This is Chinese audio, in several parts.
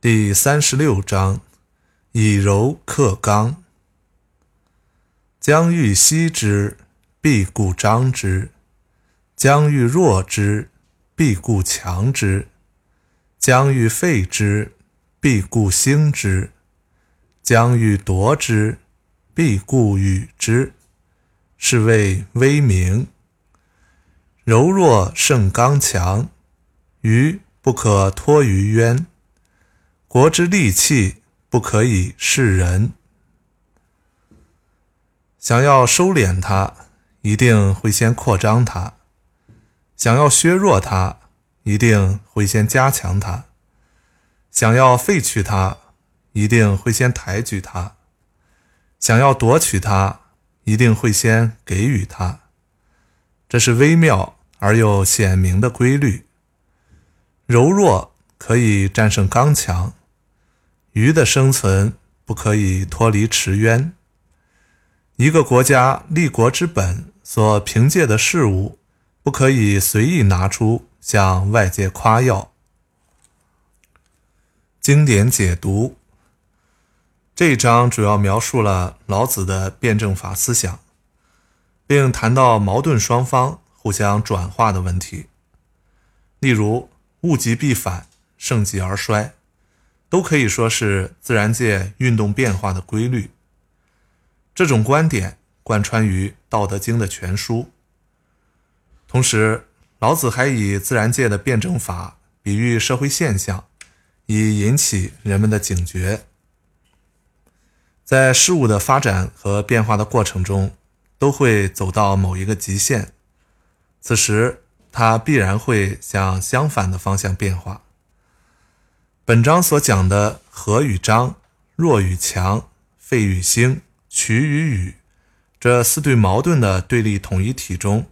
第三十六章，以柔克刚。将欲息之，必固张之；将欲弱之，必固强之；将欲废之，必固兴之；将欲夺之，必固与之。是谓威名。柔弱胜刚强，愚不可托于渊。国之利器，不可以示人。想要收敛它，一定会先扩张它；想要削弱它，一定会先加强它；想要废去它，一定会先抬举它；想要夺取它，一定会先给予它。这是微妙而又显明的规律。柔弱可以战胜刚强。鱼的生存不可以脱离池渊。一个国家立国之本所凭借的事物，不可以随意拿出向外界夸耀。经典解读这一章主要描述了老子的辩证法思想，并谈到矛盾双方互相转化的问题，例如物极必反，盛极而衰。都可以说是自然界运动变化的规律。这种观点贯穿于《道德经》的全书。同时，老子还以自然界的辩证法比喻社会现象，以引起人们的警觉。在事物的发展和变化的过程中，都会走到某一个极限，此时它必然会向相反的方向变化。本章所讲的和与张、弱与强、废与兴、曲与予这四对矛盾的对立统一体中，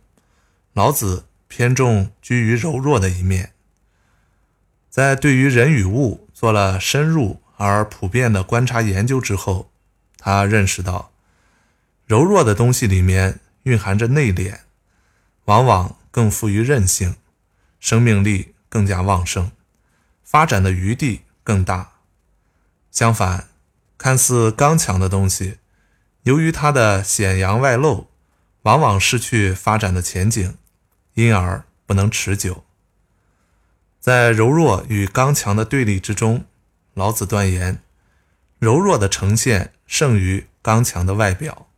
老子偏重居于柔弱的一面。在对于人与物做了深入而普遍的观察研究之后，他认识到，柔弱的东西里面蕴含着内敛，往往更富于韧性，生命力更加旺盛。发展的余地更大。相反，看似刚强的东西，由于它的显扬外露，往往失去发展的前景，因而不能持久。在柔弱与刚强的对立之中，老子断言：柔弱的呈现胜于刚强的外表。